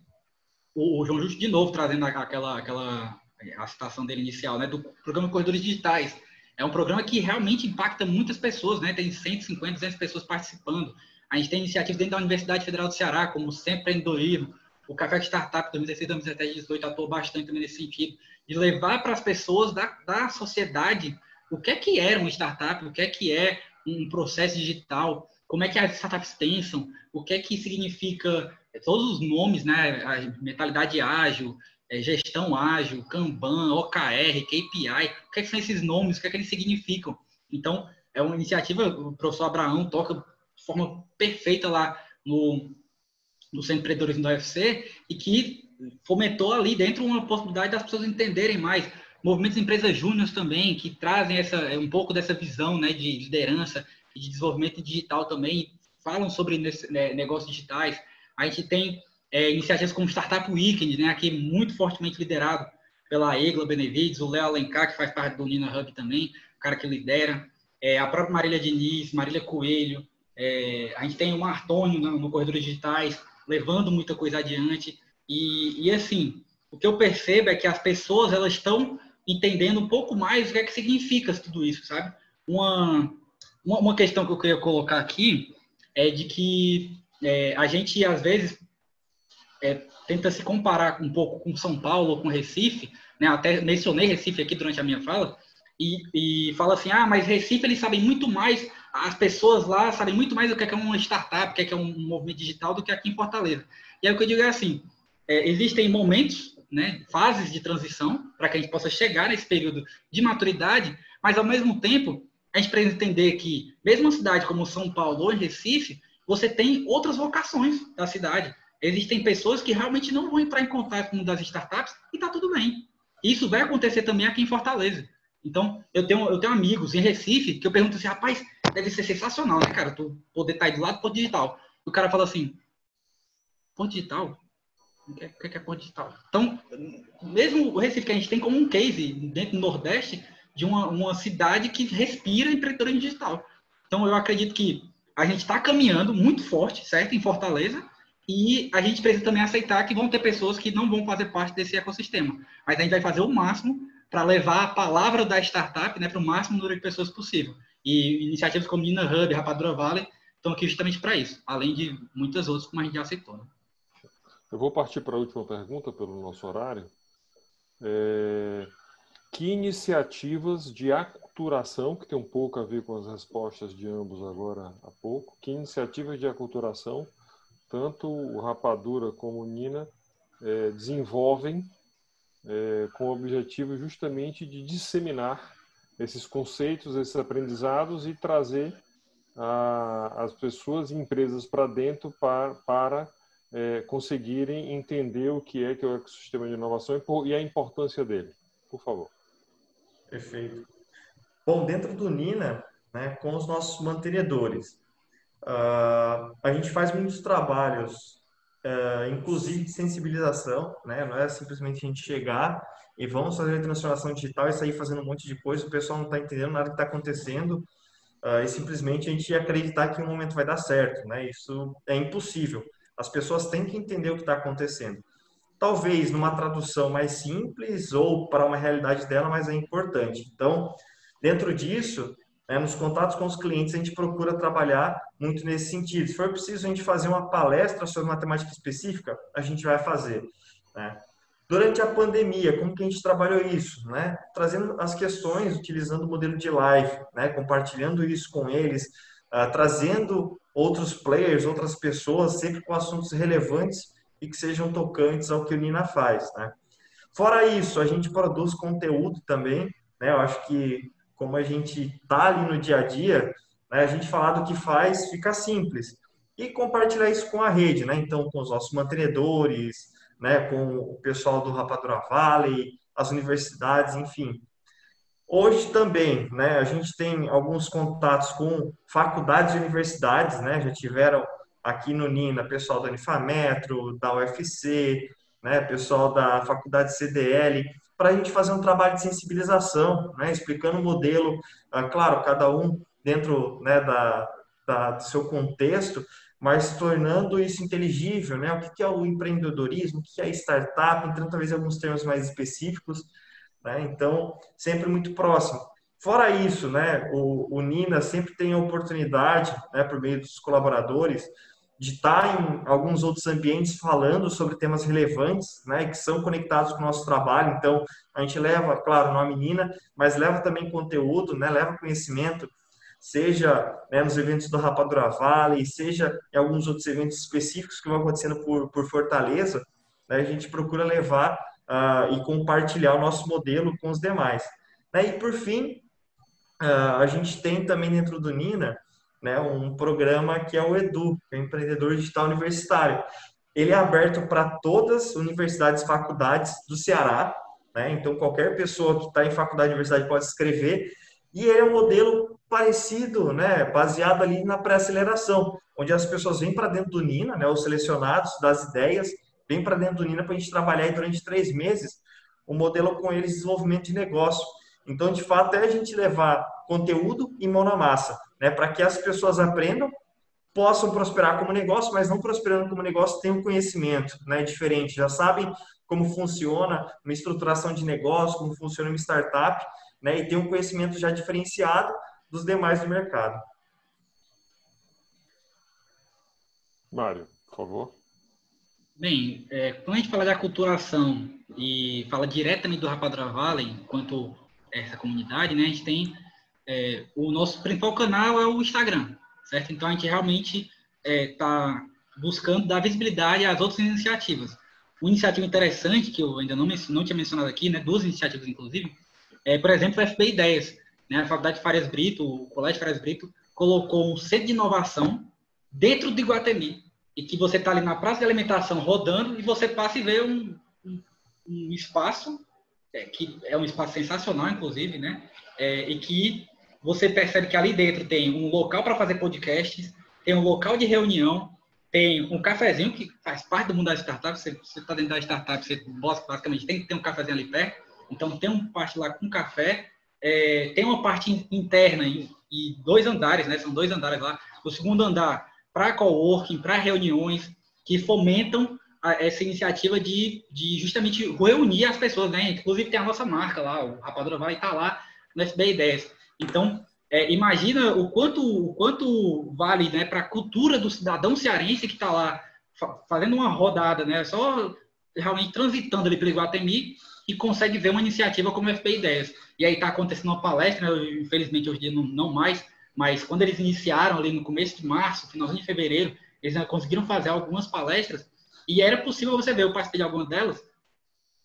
o, o João Justo, de novo, trazendo aquela, aquela a citação dele inicial, né, do programa Corredores Digitais, é um programa que realmente impacta muitas pessoas, né? Tem 150, 200 pessoas participando. A gente tem iniciativas dentro da Universidade Federal do Ceará, como o Centro Empreendedorismo, o Café de Startup 2016, 2017, 2018 atuou bastante nesse sentido, de levar para as pessoas da, da sociedade o que é que é uma startup, o que é que é um processo digital, como é que as startups pensam, o que é que significa todos os nomes, né? A mentalidade ágil, é, gestão ágil, Kanban, OKR, KPI, o que, é que são esses nomes, o que, é que eles significam. Então, é uma iniciativa, o professor Abraão toca de forma perfeita lá no, no Centro de Empreendedorismo da UFC e que fomentou ali dentro uma possibilidade das pessoas entenderem mais. Movimentos de empresas júniores também, que trazem essa, um pouco dessa visão né, de liderança de desenvolvimento digital também, falam sobre né, negócios digitais. A gente tem é, iniciativas como Startup Weekend, né, aqui muito fortemente liderado pela Egla Benevides, o Léo Alencar, que faz parte do Nina Hub também, o cara que lidera, é, a própria Marília Diniz, Marília Coelho, é, a gente tem o Martônio no, no Corredor Digitais, levando muita coisa adiante, e, e assim, o que eu percebo é que as pessoas, elas estão entendendo um pouco mais o que é que significa tudo isso, sabe? Uma, uma, uma questão que eu queria colocar aqui é de que é, a gente, às vezes, é, tenta se comparar um pouco com São Paulo ou com Recife, né? até mencionei Recife aqui durante a minha fala, e, e fala assim, ah, mas Recife eles sabem muito mais, as pessoas lá sabem muito mais do que é uma startup, o que é, um movimento digital do que aqui em Fortaleza. E aí o que eu digo é assim, é, existem momentos, né, fases de transição para que a gente possa chegar nesse período de maturidade, mas ao mesmo tempo a gente precisa entender que mesmo uma cidade como São Paulo ou Recife, você tem outras vocações da cidade. Existem pessoas que realmente não vão entrar em contato com das startups e está tudo bem. Isso vai acontecer também aqui em Fortaleza. Então, eu tenho, eu tenho amigos em Recife que eu pergunto assim, rapaz, deve ser sensacional, né, cara? Tu poder estar tá aí do lado do ponto digital. O cara fala assim, ponto digital? O que, é, o que é ponto digital? Então, mesmo o Recife que a gente tem como um case dentro do Nordeste de uma, uma cidade que respira empreendedorismo digital. Então, eu acredito que a gente está caminhando muito forte, certo? Em Fortaleza, e a gente precisa também aceitar que vão ter pessoas que não vão fazer parte desse ecossistema. Mas a gente vai fazer o máximo para levar a palavra da startup né, para o máximo número de pessoas possível. E iniciativas como Nina Hub, Rapadura Valley estão aqui justamente para isso, além de muitas outras, como a gente já aceitou. Né? Eu vou partir para a última pergunta, pelo nosso horário. É... Que iniciativas de aculturação, que tem um pouco a ver com as respostas de ambos agora há pouco, que iniciativas de aculturação, tanto o Rapadura como o Nina, é, desenvolvem é, com o objetivo justamente de disseminar esses conceitos, esses aprendizados e trazer a, as pessoas e empresas para dentro para, para é, conseguirem entender o que é que é o ecossistema de inovação e, e a importância dele. Por favor. Perfeito. Bom, dentro do Nina, né, com os nossos mantenedores, uh, a gente faz muitos trabalhos, uh, inclusive de sensibilização, né, não é simplesmente a gente chegar e vamos fazer a transformação digital e sair fazendo um monte de coisa, o pessoal não está entendendo nada que está acontecendo uh, e simplesmente a gente acreditar que um momento vai dar certo, né, isso é impossível. As pessoas têm que entender o que está acontecendo talvez numa tradução mais simples ou para uma realidade dela, mas é importante. Então, dentro disso, né, nos contatos com os clientes, a gente procura trabalhar muito nesse sentido. Se for preciso a gente fazer uma palestra sobre matemática específica, a gente vai fazer. Né? Durante a pandemia, como que a gente trabalhou isso? Né? Trazendo as questões, utilizando o modelo de live, né? compartilhando isso com eles, uh, trazendo outros players, outras pessoas, sempre com assuntos relevantes e que sejam tocantes ao que o Nina faz, né? Fora isso, a gente produz conteúdo também, né? Eu acho que como a gente tá ali no dia a dia, né, a gente falar do que faz fica simples. E compartilhar isso com a rede, né? Então, com os nossos mantenedores, né, com o pessoal do Rapadura Valley, as universidades, enfim. Hoje também, né, a gente tem alguns contatos com faculdades e universidades, né, já tiveram aqui no Nina, pessoal da Unifametro, da UFC, né, pessoal da Faculdade CDL, para a gente fazer um trabalho de sensibilização, né, explicando o modelo, ah, claro, cada um dentro né, da, da, do seu contexto, mas tornando isso inteligível, né? O que é o empreendedorismo, o que é startup, entrando talvez alguns termos mais específicos, né? Então, sempre muito próximo. Fora isso, né, o, o Nina sempre tem a oportunidade, né, por meio dos colaboradores, de estar em alguns outros ambientes falando sobre temas relevantes, né, que são conectados com o nosso trabalho. Então, a gente leva, claro, uma menina, mas leva também conteúdo, né, leva conhecimento, seja né, nos eventos do Rapadura Valley, seja em alguns outros eventos específicos que vão acontecendo por, por Fortaleza, né, a gente procura levar uh, e compartilhar o nosso modelo com os demais. Né, e, por fim, uh, a gente tem também dentro do Nina né, um programa que é o Edu, que é o Empreendedor Digital Universitário. Ele é aberto para todas as universidades e faculdades do Ceará, né, então qualquer pessoa que está em faculdade ou universidade pode se inscrever, e ele é um modelo parecido, né, baseado ali na pré-aceleração, onde as pessoas vêm para dentro do Nina, né, os selecionados das ideias, vêm para dentro do Nina para a gente trabalhar aí durante três meses o modelo com eles de desenvolvimento de negócio. Então, de fato, é a gente levar conteúdo e mão na massa né, para que as pessoas aprendam, possam prosperar como negócio, mas não prosperando como negócio, tenham conhecimento né, diferente, já sabem como funciona uma estruturação de negócio, como funciona uma startup, né, e tem um conhecimento já diferenciado dos demais do mercado. Mário, por favor. Bem, é, quando a gente fala de aculturação e fala diretamente do Rapadura Valley, enquanto essa comunidade, né, a gente tem é, o nosso principal canal é o Instagram, certo? Então a gente realmente está é, buscando dar visibilidade às outras iniciativas. Uma iniciativa interessante que eu ainda não, não tinha mencionado aqui, né, duas iniciativas inclusive, é, por exemplo, o FB Ideias. Né, a Faculdade Farias Brito, o Colégio Farias Brito, colocou um centro de inovação dentro de Guatemi. E que você está ali na praça de alimentação rodando e você passa e vê um, um, um espaço, é, que é um espaço sensacional, inclusive, né? É, e que você percebe que ali dentro tem um local para fazer podcasts, tem um local de reunião, tem um cafezinho que faz parte do mundo da startup. Você está dentro da startup, você basicamente tem que ter um cafezinho ali perto. Então, tem uma parte lá com café, é, tem uma parte interna e, e, dois andares, né? São dois andares lá, o segundo andar para coworking, para reuniões que fomentam a, essa iniciativa de, de justamente reunir as pessoas, né? Inclusive tem a nossa marca lá, o Rapadura vai estar lá no FB Ideias. Então, é, imagina o quanto, o quanto vale né, para a cultura do cidadão cearense que está lá fazendo uma rodada, né? Só realmente transitando ali pelo Iguatemi e consegue ver uma iniciativa como o FP Ideias. E aí está acontecendo uma palestra, né? infelizmente hoje em dia não, não mais, mas quando eles iniciaram ali no começo de março, finalzinho de fevereiro, eles conseguiram fazer algumas palestras e era possível você ver, eu participei de algumas delas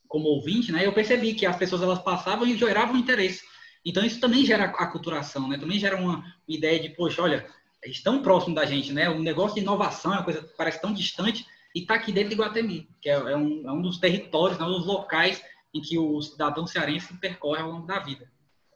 como ouvinte, né? Eu percebi que as pessoas elas passavam e geravam interesse. Então isso também gera aculturação, né? Também gera uma ideia de, poxa, olha, estão próximo da gente, né? O negócio de inovação é uma coisa que parece tão distante e está aqui dentro de Guatemi, que é, é, um, é um dos territórios, né, um dos locais em que o cidadão cearense percorre ao longo da vida.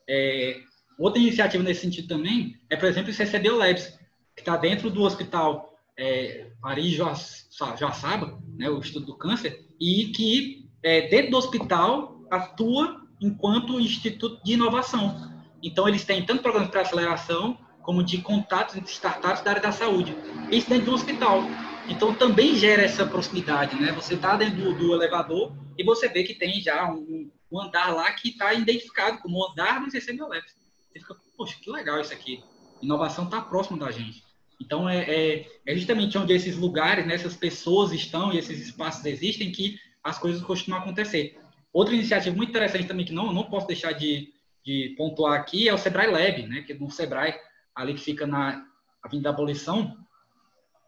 É, outra iniciativa nesse sentido também é, por exemplo, o CCD Labs, que está dentro do hospital é, Paris Joaçaba, né, o Instituto do Câncer, e que é, dentro do hospital atua enquanto instituto de inovação. Então, eles têm tanto programas para aceleração como de contatos entre startups da área da saúde. Isso dentro do hospital. Então, também gera essa proximidade, né? Você está dentro do, do, elevador e você vê que tem já um, um andar lá que está identificado como andar do CC Labs. Você fica, poxa, que legal isso aqui. Inovação está próximo da gente. Então, é, é, é, justamente onde esses lugares, né, essas pessoas estão e esses espaços existem que as coisas costumam acontecer. Outra iniciativa muito interessante também que não, não posso deixar de, de pontuar aqui é o Sebrae Lab, né, que no Sebrae ali que fica na Avenida da Abolição,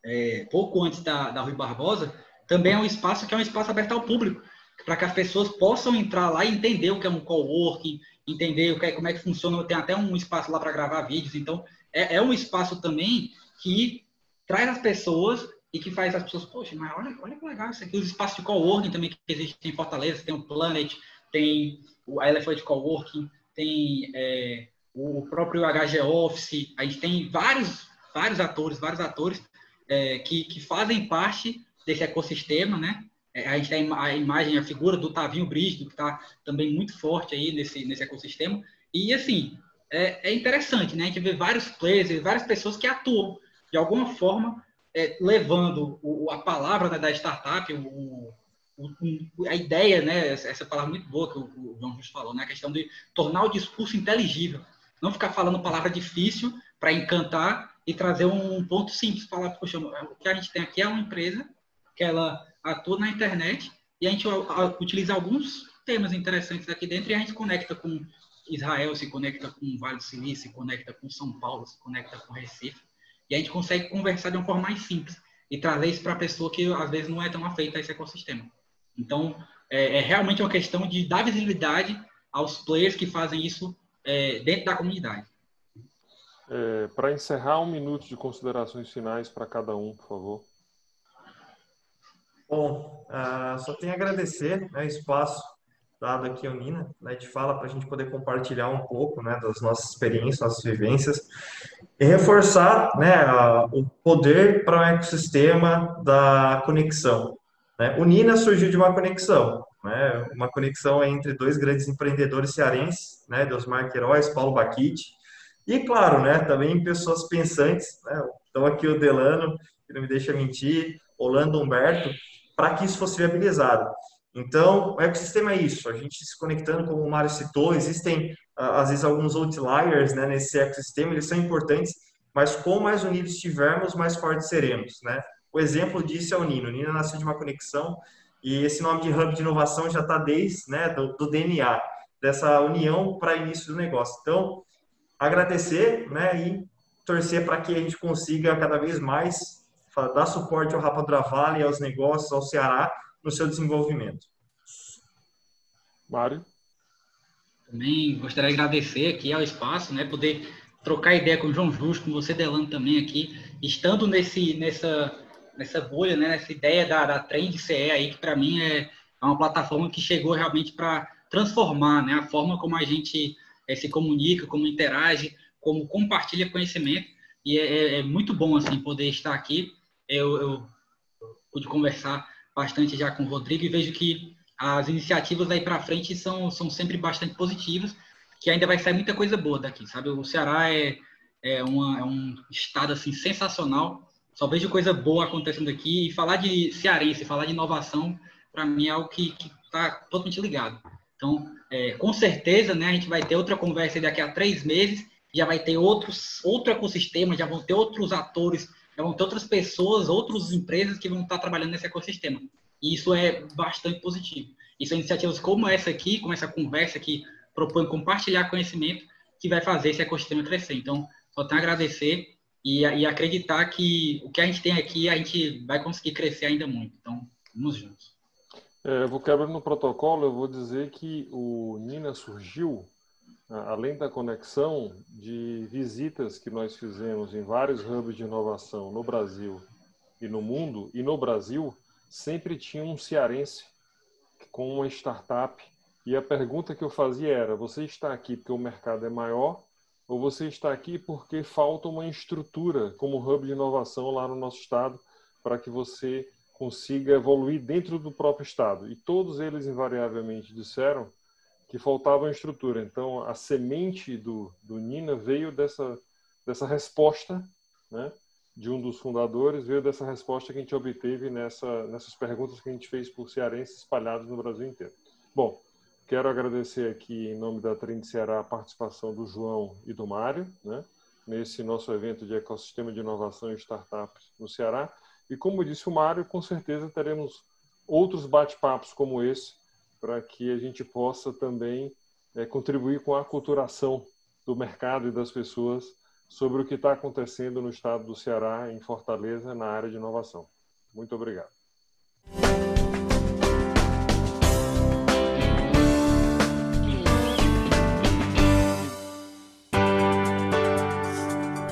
é, pouco antes da, da Rui Barbosa, também é um espaço que é um espaço aberto ao público, para que as pessoas possam entrar lá e entender o que é um coworking, entender o que é, como é que funciona. Tem até um espaço lá para gravar vídeos. Então, é, é, um espaço também que traz as pessoas e que faz as pessoas, poxa, mas olha, olha que legal isso aqui. Os espaços de coworking também que existem em Fortaleza, tem o Planet, tem o Elephant Coworking, tem é, o próprio HG Office, a gente tem vários, vários atores, vários atores é, que, que fazem parte desse ecossistema, né? É, a gente tem a imagem, a figura do Tavinho Brígido, que está também muito forte aí nesse, nesse ecossistema. E, assim, é, é interessante, né? A gente vê vários players, várias pessoas que atuam, de alguma forma, é, levando o, a palavra né, da startup, o, o, a ideia, né? Essa palavra muito boa que o, o João Justo falou, né? A questão de tornar o discurso inteligível. Não ficar falando palavra difícil para encantar e trazer um ponto simples. Falar, poxa, o que a gente tem aqui é uma empresa que ela atua na internet e a gente utiliza alguns temas interessantes aqui dentro e a gente conecta com Israel, se conecta com o Vale do Silício, se conecta com São Paulo, se conecta com Recife. E a gente consegue conversar de uma forma mais simples e trazer isso para a pessoa que às vezes não é tão afeita a esse ecossistema. Então, é, é realmente uma questão de dar visibilidade aos players que fazem isso é, dentro da comunidade. É, para encerrar, um minuto de considerações finais para cada um, por favor. Bom, uh, só tenho a agradecer né, o espaço dado aqui ao Nina, né, de fala para a gente poder compartilhar um pouco né, das nossas experiências, nossas vivências, e reforçar né, a, o poder para o ecossistema da conexão. Né? O Nina surgiu de uma conexão, né, uma conexão entre dois grandes empreendedores cearenses, né, Deusmar Queiroz, Paulo Baquite, e, claro, né, também pessoas pensantes, né, então aqui o Delano, que não me deixa mentir, Orlando Humberto, para que isso fosse viabilizado. Então, o ecossistema é isso, a gente se conectando, como o Mário citou, existem, às vezes, alguns outliers né, nesse ecossistema, eles são importantes, mas quanto mais unidos estivermos, mais fortes seremos, né? O exemplo disso é o Nino. O Nino nasceu de uma conexão e esse nome de Hub de Inovação já está desde né, do, do DNA, dessa união para início do negócio. Então, agradecer né, e torcer para que a gente consiga cada vez mais dar suporte ao Rapadura Vale, aos negócios, ao Ceará, no seu desenvolvimento. Mário? Também gostaria de agradecer aqui ao espaço, né, poder trocar ideia com o João Justo, com você, Delano, também aqui, estando nesse, nessa, nessa bolha, né, nessa ideia da, da Trend CE aí, que para mim é, é uma plataforma que chegou realmente para transformar né, a forma como a gente é, se comunica, como interage, como compartilha conhecimento, e é, é, é muito bom assim poder estar aqui. Eu, eu pude conversar bastante já com o Rodrigo e vejo que as iniciativas daí para frente são, são sempre bastante positivas, que ainda vai sair muita coisa boa daqui, sabe? O Ceará é, é, uma, é um estado assim sensacional. Só vejo coisa boa acontecendo aqui. E falar de cearense, falar de inovação, para mim é algo que está totalmente ligado. Então, é, com certeza, né, a gente vai ter outra conversa daqui a três meses, já vai ter outros, outro ecossistema, já vão ter outros atores, vão ter outras pessoas, outras empresas que vão estar trabalhando nesse ecossistema. E isso é bastante positivo. E são iniciativas como essa aqui, como essa conversa que propõe compartilhar conhecimento, que vai fazer esse ecossistema crescer. Então, só tenho a agradecer e, e acreditar que o que a gente tem aqui, a gente vai conseguir crescer ainda muito. Então, vamos juntos. É, eu vou quebrando no protocolo, eu vou dizer que o Nina surgiu, além da conexão de visitas que nós fizemos em vários hubs de inovação no Brasil e no mundo, e no Brasil sempre tinha um cearense com uma startup e a pergunta que eu fazia era: você está aqui porque o mercado é maior ou você está aqui porque falta uma estrutura como hub de inovação lá no nosso estado para que você consiga evoluir dentro do próprio Estado. E todos eles, invariavelmente, disseram que faltava estrutura. Então, a semente do, do Nina veio dessa, dessa resposta, né, de um dos fundadores, veio dessa resposta que a gente obteve nessa, nessas perguntas que a gente fez por cearenses espalhados no Brasil inteiro. Bom, quero agradecer aqui, em nome da Trend Ceará, a participação do João e do Mário, né, nesse nosso evento de ecossistema de inovação e startups no Ceará. E como disse o Mário, com certeza teremos outros bate-papos como esse para que a gente possa também é, contribuir com a aculturação do mercado e das pessoas sobre o que está acontecendo no estado do Ceará, em Fortaleza, na área de inovação. Muito obrigado.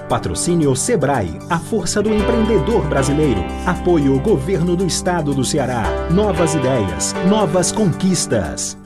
Patrocínio Sebrae, a força do empreendedor brasileiro. Apoio Governo do Estado do Ceará. Novas ideias, novas conquistas.